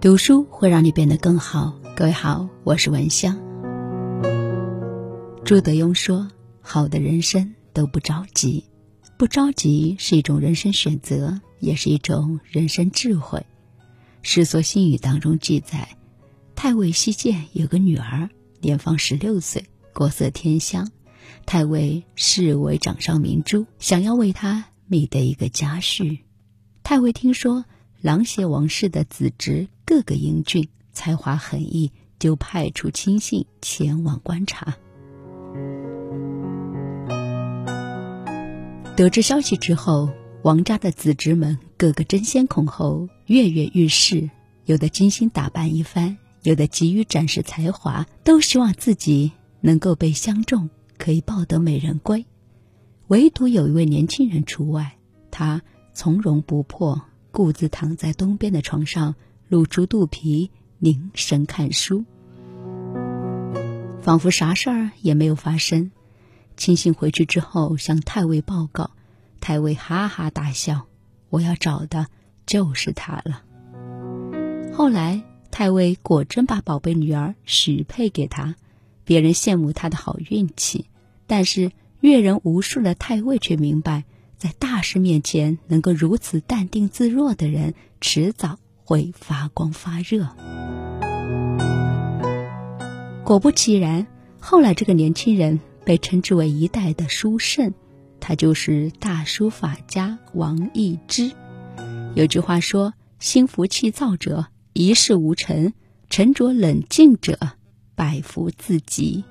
读书会让你变得更好。各位好，我是文香。朱德庸说：“好的人生都不着急，不着急是一种人生选择，也是一种人生智慧。”《世说新语》当中记载，太尉西涧有个女儿，年方十六岁，国色天香。太尉视为掌上明珠，想要为她觅得一个家婿。太尉听说琅邪王氏的子侄个个英俊，才华横溢，就派出亲信前往观察。得知消息之后，王家的子侄们个个争先恐后，跃跃欲试，有的精心打扮一番，有的急于展示才华，都希望自己能够被相中。可以抱得美人归，唯独有一位年轻人除外。他从容不迫，故自躺在东边的床上，露出肚皮，凝神看书，仿佛啥事儿也没有发生。亲信回去之后向太尉报告，太尉哈哈大笑：“我要找的就是他了。”后来，太尉果真把宝贝女儿许配给他，别人羡慕他的好运气。但是阅人无数的太尉却明白，在大事面前能够如此淡定自若的人，迟早会发光发热。果不其然，后来这个年轻人被称之为一代的书圣，他就是大书法家王羲之。有句话说：“心浮气躁者一事无成，沉着冷静者百福自集。”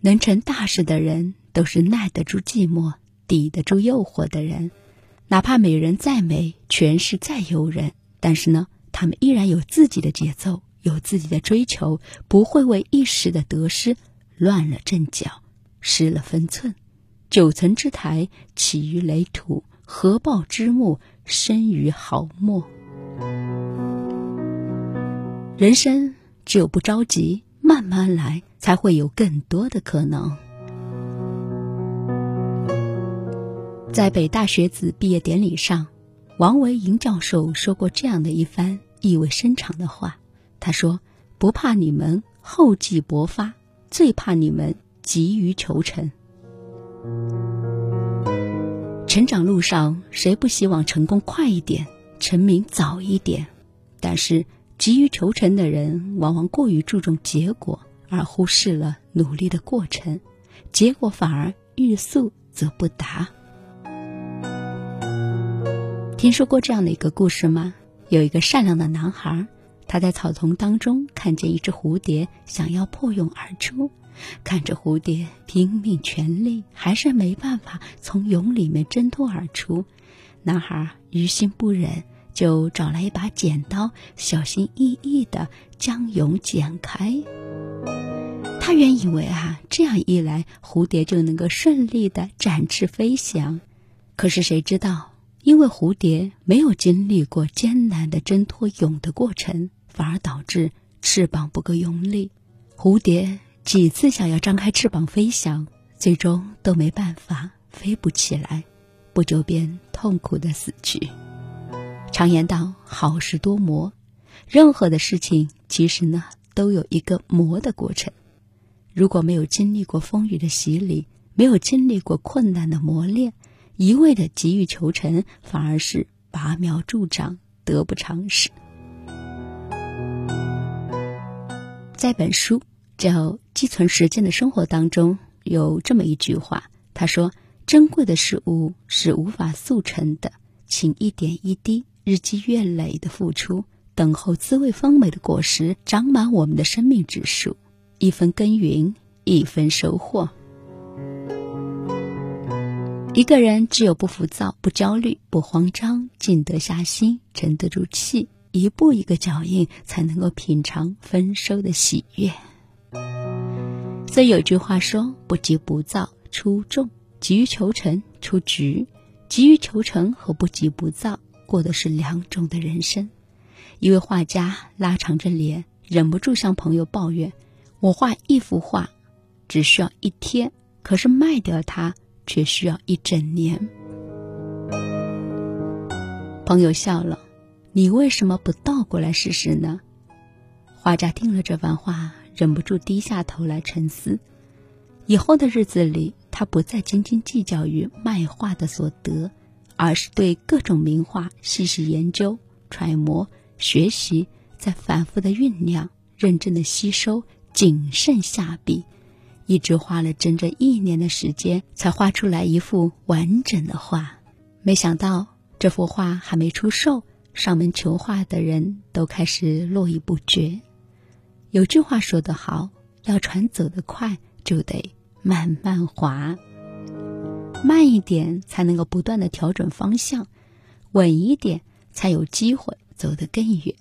能成大事的人，都是耐得住寂寞、抵得住诱惑的人。哪怕美人再美，权势再诱人，但是呢，他们依然有自己的节奏，有自己的追求，不会为一时的得失乱了阵脚，失了分寸。九层之台，起于垒土；合抱之木，生于毫末。人生只有不着急，慢慢来。才会有更多的可能。在北大学子毕业典礼上，王维迎教授说过这样的一番意味深长的话。他说：“不怕你们厚积薄发，最怕你们急于求成。成长路上，谁不希望成功快一点，成名早一点？但是急于求成的人，往往过于注重结果。”而忽视了努力的过程，结果反而欲速则不达。听说过这样的一个故事吗？有一个善良的男孩，他在草丛当中看见一只蝴蝶，想要破蛹而出，看着蝴蝶拼命全力，还是没办法从蛹里面挣脱而出。男孩于心不忍，就找来一把剪刀，小心翼翼地将蛹剪开。他原以为啊，这样一来，蝴蝶就能够顺利的展翅飞翔。可是谁知道，因为蝴蝶没有经历过艰难的挣脱蛹的过程，反而导致翅膀不够用力。蝴蝶几次想要张开翅膀飞翔，最终都没办法飞不起来，不久便痛苦的死去。常言道，好事多磨，任何的事情其实呢，都有一个磨的过程。如果没有经历过风雨的洗礼，没有经历过困难的磨练，一味的急于求成，反而是拔苗助长，得不偿失。在本书叫《寄存时间的生活》当中，有这么一句话，他说：“珍贵的事物是无法速成的，请一点一滴、日积月累的付出，等候滋味丰美的果实长满我们的生命指数。”一分耕耘，一分收获。一个人只有不浮躁、不焦虑、不慌张，静得下心，沉得住气，一步一个脚印，才能够品尝丰收的喜悦。所以有句话说：“不急不躁出众，急于求成出局。”急于求成和不急不躁，过的是两种的人生。一位画家拉长着脸，忍不住向朋友抱怨。我画一幅画，只需要一天，可是卖掉它却需要一整年。朋友笑了，你为什么不倒过来试试呢？”画家听了这番话，忍不住低下头来沉思。以后的日子里，他不再斤斤计较于卖画的所得，而是对各种名画细细研究、揣摩、学习，在反复的酝酿、认真的吸收、谨慎下笔，一直花了整整一年的时间，才画出来一幅完整的画。没想到，这幅画还没出售，上门求画的人都开始络绎不绝。有句话说得好：“要船走得快，就得。”慢慢划，慢一点才能够不断的调整方向，稳一点才有机会走得更远。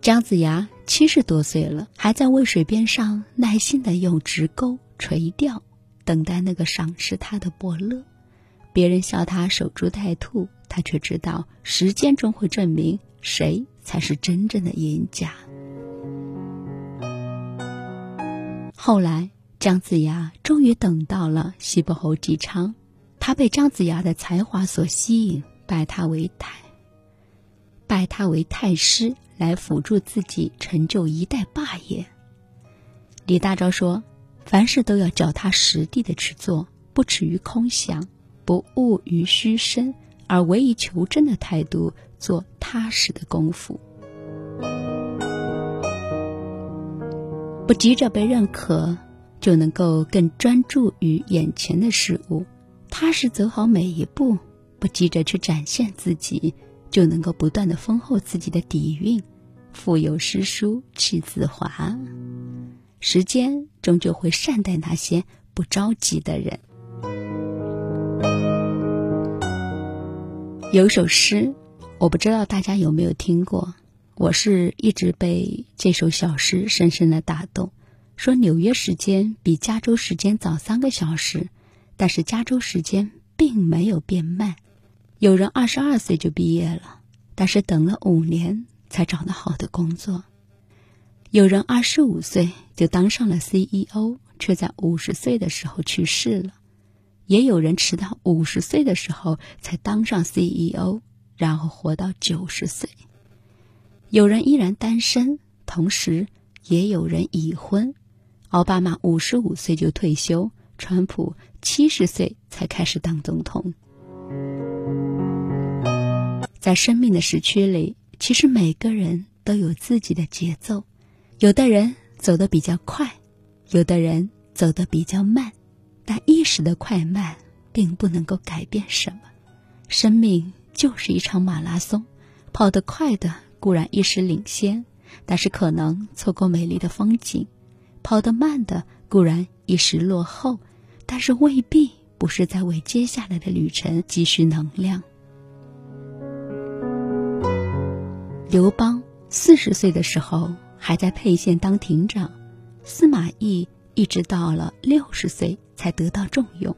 姜子牙七十多岁了，还在渭水边上耐心的用直钩垂钓，等待那个赏识他的伯乐。别人笑他守株待兔，他却知道时间终会证明谁才是真正的赢家。后来，姜子牙终于等到了西伯侯姬昌，他被姜子牙的才华所吸引，拜他为太，拜他为太师，来辅助自己成就一代霸业。李大钊说：“凡事都要脚踏实地的去做，不耻于空想，不误于虚声，而唯以求真的态度做踏实的功夫。”不急着被认可，就能够更专注于眼前的事物，踏实走好每一步。不急着去展现自己，就能够不断的丰厚自己的底蕴。腹有诗书气自华，时间终究会善待那些不着急的人。有首诗，我不知道大家有没有听过。我是一直被这首小诗深深的打动。说纽约时间比加州时间早三个小时，但是加州时间并没有变慢。有人二十二岁就毕业了，但是等了五年才找到好的工作。有人二十五岁就当上了 CEO，却在五十岁的时候去世了。也有人迟到五十岁的时候才当上 CEO，然后活到九十岁。有人依然单身，同时也有人已婚。奥巴马五十五岁就退休，川普七十岁才开始当总统。在生命的时区里，其实每个人都有自己的节奏，有的人走得比较快，有的人走得比较慢，但一时的快慢并不能够改变什么。生命就是一场马拉松，跑得快的。固然一时领先，但是可能错过美丽的风景；跑得慢的固然一时落后，但是未必不是在为接下来的旅程积蓄能量。刘邦四十岁的时候还在沛县当亭长，司马懿一直到了六十岁才得到重用，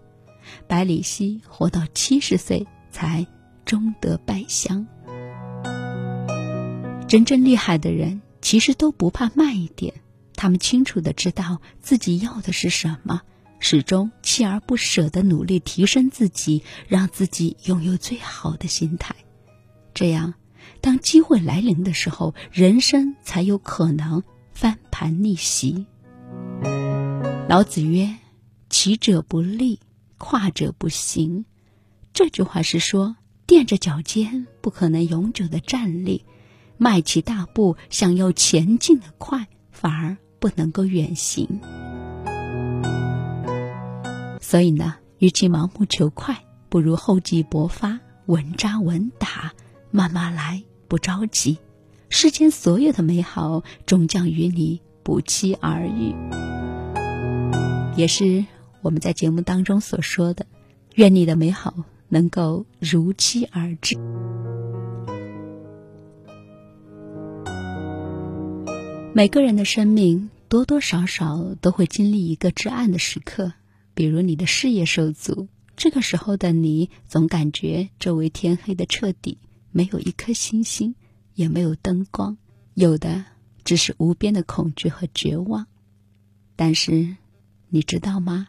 百里奚活到七十岁才终得拜相。真正厉害的人，其实都不怕慢一点。他们清楚的知道自己要的是什么，始终锲而不舍的努力提升自己，让自己拥有最好的心态。这样，当机会来临的时候，人生才有可能翻盘逆袭。老子曰：“起者不立，跨者不行。”这句话是说，垫着脚尖不可能永久的站立。迈起大步想要前进的快，反而不能够远行。所以呢，与其盲目求快，不如厚积薄发，稳扎稳打，慢慢来，不着急。世间所有的美好，终将与你不期而遇。也是我们在节目当中所说的，愿你的美好能够如期而至。每个人的生命多多少少都会经历一个至暗的时刻，比如你的事业受阻，这个时候的你总感觉周围天黑的彻底，没有一颗星星，也没有灯光，有的只是无边的恐惧和绝望。但是，你知道吗？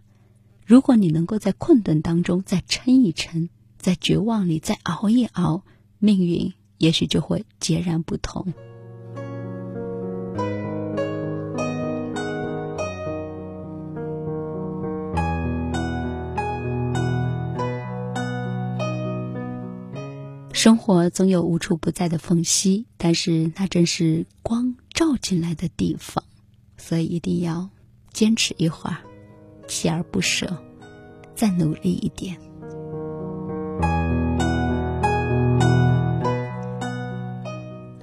如果你能够在困顿当中再撑一撑，在绝望里再熬一熬，命运也许就会截然不同。活总有无处不在的缝隙，但是那正是光照进来的地方，所以一定要坚持一会儿，锲而不舍，再努力一点。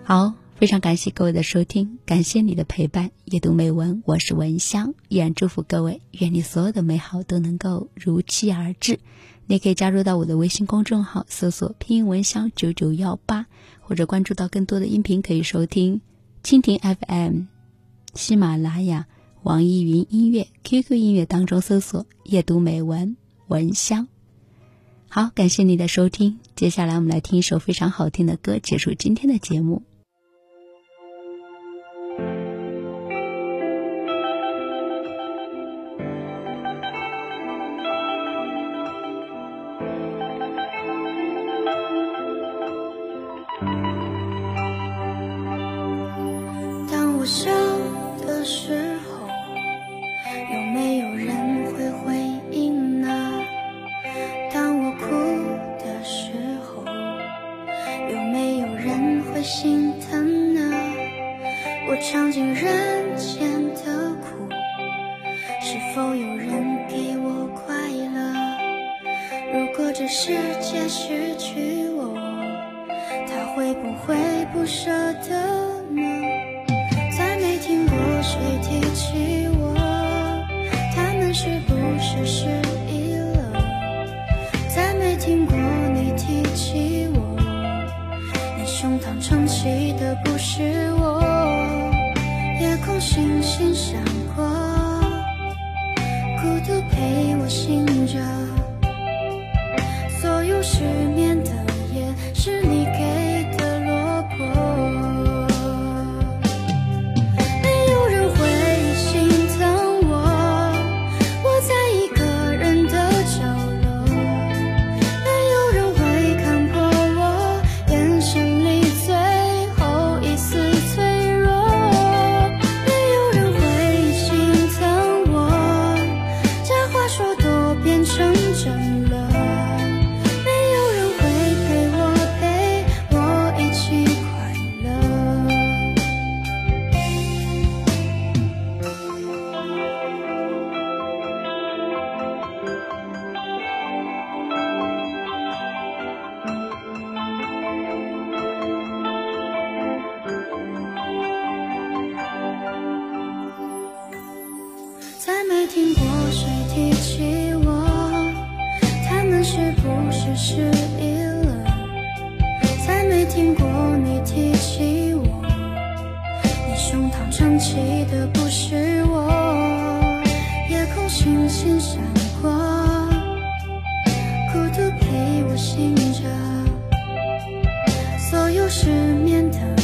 好，非常感谢各位的收听，感谢你的陪伴。阅读美文，我是文香，依然祝福各位，愿你所有的美好都能够如期而至。也可以加入到我的微信公众号，搜索“拼音文香九九幺八”，或者关注到更多的音频，可以收听蜻蜓 FM、喜马拉雅、网易云音乐、QQ 音乐当中搜索“夜读美文文香”。好，感谢你的收听，接下来我们来听一首非常好听的歌，结束今天的节目。心疼呢我尝尽人间的苦是否有人给我快乐？如果这世界失去我他会不会不舍得呢？再没听过谁提起我他们是不是失忆了？再没听过不是我夜空星星闪过孤独陪我醒着。失忆了再没听过你提起我你胸膛撑起的不是我夜空星星闪过孤独陪我醒着所有失眠的